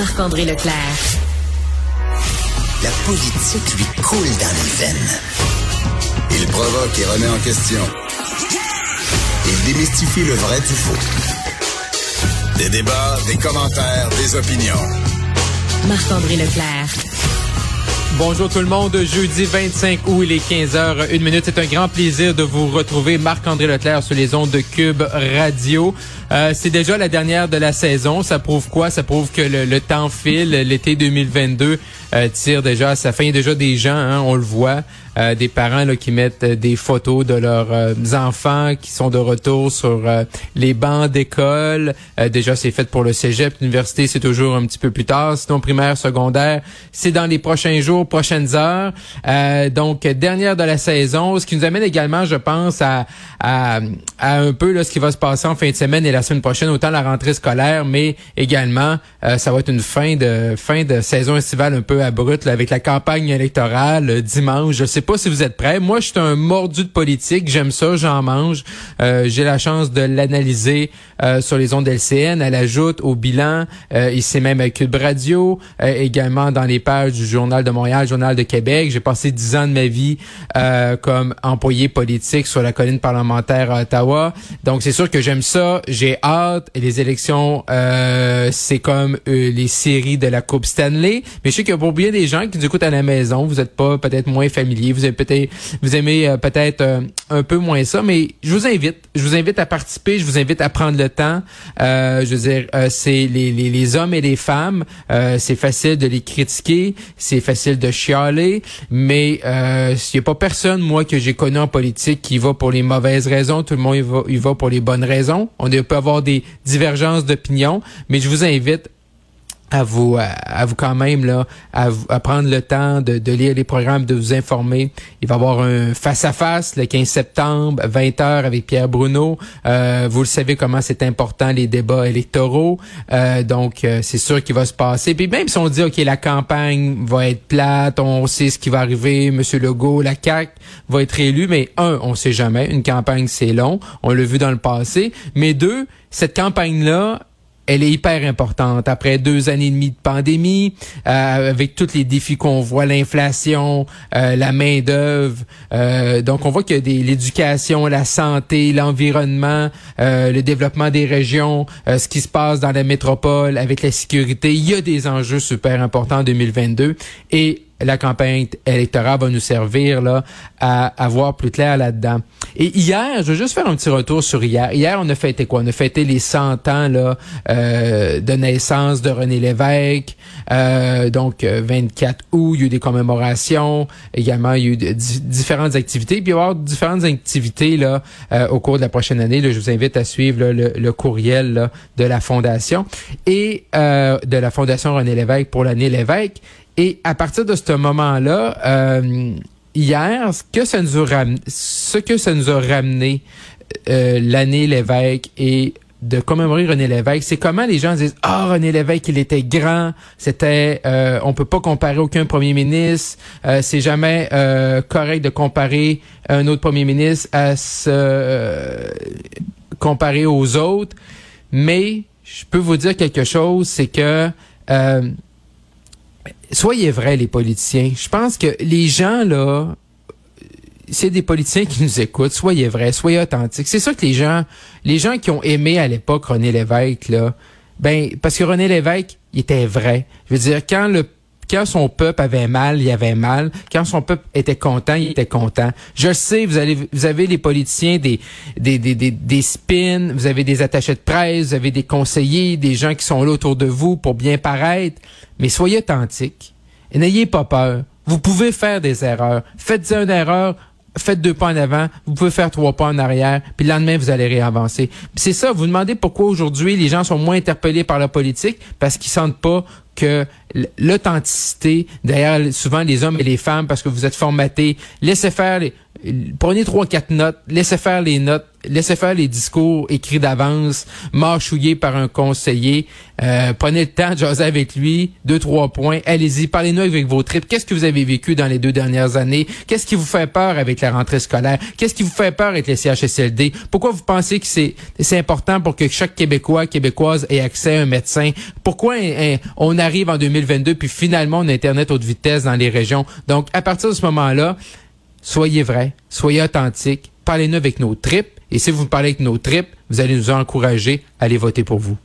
Marc-André Leclerc. La politique lui coule dans les veines. Il provoque et remet en question. Il démystifie le vrai du faux. Des débats, des commentaires, des opinions. Marc-André Leclerc. Bonjour tout le monde, jeudi 25 août, il est 15h, une minute. C'est un grand plaisir de vous retrouver. Marc-André Leclerc sur les ondes de Cube Radio. Euh, c'est déjà la dernière de la saison. Ça prouve quoi? Ça prouve que le, temps file. L'été 2022 euh, tire déjà à sa fin. Il y a déjà des gens, hein, on le voit, euh, des parents là, qui mettent des photos de leurs enfants qui sont de retour sur les bancs d'école. déjà, c'est fait pour le cégep. L'université, c'est toujours un petit peu plus tard. Sinon, primaire, secondaire, c'est dans les prochains jours, prochaines heures. donc, dernière de la saison. Ce qui nous amène également, je pense, à, à, à un peu là, ce qui va se passer en fin de semaine et la semaine prochaine, autant la rentrée scolaire, mais également, euh, ça va être une fin de fin de saison estivale un peu abrupte avec la campagne électorale euh, dimanche. Je sais pas si vous êtes prêts. Moi, je suis un mordu de politique. J'aime ça, j'en mange. Euh, j'ai la chance de l'analyser sur les ondes LCN. Elle ajoute au bilan, ici même avec Cube Radio, également dans les pages du Journal de Montréal, Journal de Québec. J'ai passé dix ans de ma vie comme employé politique sur la colline parlementaire à Ottawa. Donc, c'est sûr que j'aime ça. J'ai hâte. Les élections, euh, c'est comme euh, les séries de la Coupe Stanley. Mais je sais que pour bien des gens qui nous écoutent à la maison, vous êtes pas peut-être moins familier, vous avez peut-être, vous aimez euh, peut-être un peu moins ça. Mais je vous invite, je vous invite à participer, je vous invite à prendre le temps. je veux dire, c'est les, les, les, hommes et les femmes. c'est facile de les critiquer, c'est facile de chialer, mais euh, il n'y a pas personne, moi, que j'ai connu en politique qui va pour les mauvaises raisons. Tout le monde il va, il va pour les bonnes raisons. On peut avoir des divergences d'opinion, mais je vous invite à vous à, vous quand même là à, à, prendre le temps de, lire les programmes de vous informer. Il va y avoir un face à face le 15 septembre 20h avec Pierre Bruno. Euh, vous le savez comment c'est important les débats électoraux. Euh, donc euh, c'est sûr qu'il va se passer. Puis même si on dit ok la campagne va être plate on sait ce qui va arriver monsieur Legault la CAC va être élu mais un on sait jamais. Une campagne c'est long. On l'a vu dans le passé. Mais deux cette campagne là elle est hyper importante. Après deux années et demie de pandémie, euh, avec tous les défis qu'on voit, l'inflation, euh, la main d'œuvre, euh, donc on voit que l'éducation, la santé, l'environnement, le développement des régions, ce qui se passe dans la métropole avec la sécurité, il y a des enjeux super importants en 2022 et la campagne électorale va nous servir là à, avoir voir plus clair là-dedans. Et hier, je veux juste faire un petit retour sur hier. Hier, on a fêté quoi? On a fêté les 100 ans là euh, de naissance de René Lévesque. Euh, donc, 24 euh, août, il y a eu des commémorations. Également, il y a eu différentes activités. Puis, il va y avoir différentes activités là au cours de la prochaine année. Je vous invite à suivre le, courriel de la Fondation et de la Fondation René Lévesque pour l'année Lévesque. Et à partir de ce moment-là, euh, hier, ce que ça nous a ramené, ce que ça nous a ramené euh, l'année l'évêque et de commémorer René Lévesque, c'est comment les gens disent ah René Lévesque il était grand, c'était euh, on peut pas comparer aucun premier ministre, euh, c'est jamais euh, correct de comparer un autre premier ministre à se comparer aux autres, mais je peux vous dire quelque chose, c'est que soyez vrais, les politiciens. Je pense que les gens, là, c'est des politiciens qui nous écoutent. Soyez vrais, soyez authentiques. C'est ça que les gens, les gens qui ont aimé à l'époque René Lévesque, là, ben, parce que René Lévesque, il était vrai. Je veux dire, quand le quand son peuple avait mal, il avait mal. Quand son peuple était content, il était content. Je sais, vous avez les politiciens des, des, spins, vous avez des attachés de presse, vous avez des conseillers, des gens qui sont là autour de vous pour bien paraître. Mais soyez authentiques. Et n'ayez pas peur. Vous pouvez faire des erreurs. Faites une erreur, faites deux pas en avant, vous pouvez faire trois pas en arrière, puis le lendemain, vous allez réavancer. C'est ça, vous demandez pourquoi aujourd'hui les gens sont moins interpellés par la politique, parce qu'ils sentent pas que l'authenticité, d'ailleurs, souvent les hommes et les femmes, parce que vous êtes formatés, laissez faire les, prenez trois, quatre notes, laissez faire les notes, laissez faire les discours écrits d'avance, marchouillés par un conseiller, euh, prenez le temps de jaser avec lui, deux, trois points, allez-y, parlez-nous avec vos tripes. Qu'est-ce que vous avez vécu dans les deux dernières années? Qu'est-ce qui vous fait peur avec la rentrée scolaire? Qu'est-ce qui vous fait peur avec les CHSLD? Pourquoi vous pensez que c'est, c'est important pour que chaque Québécois, Québécoise ait accès à un médecin? Pourquoi on arrive en 2022 puis finalement on a Internet haute vitesse dans les régions? Donc, à partir de ce moment-là, soyez vrai, soyez authentique, parlez-nous avec nos tripes, et si vous parlez avec nos tripes, vous allez nous encourager à aller voter pour vous.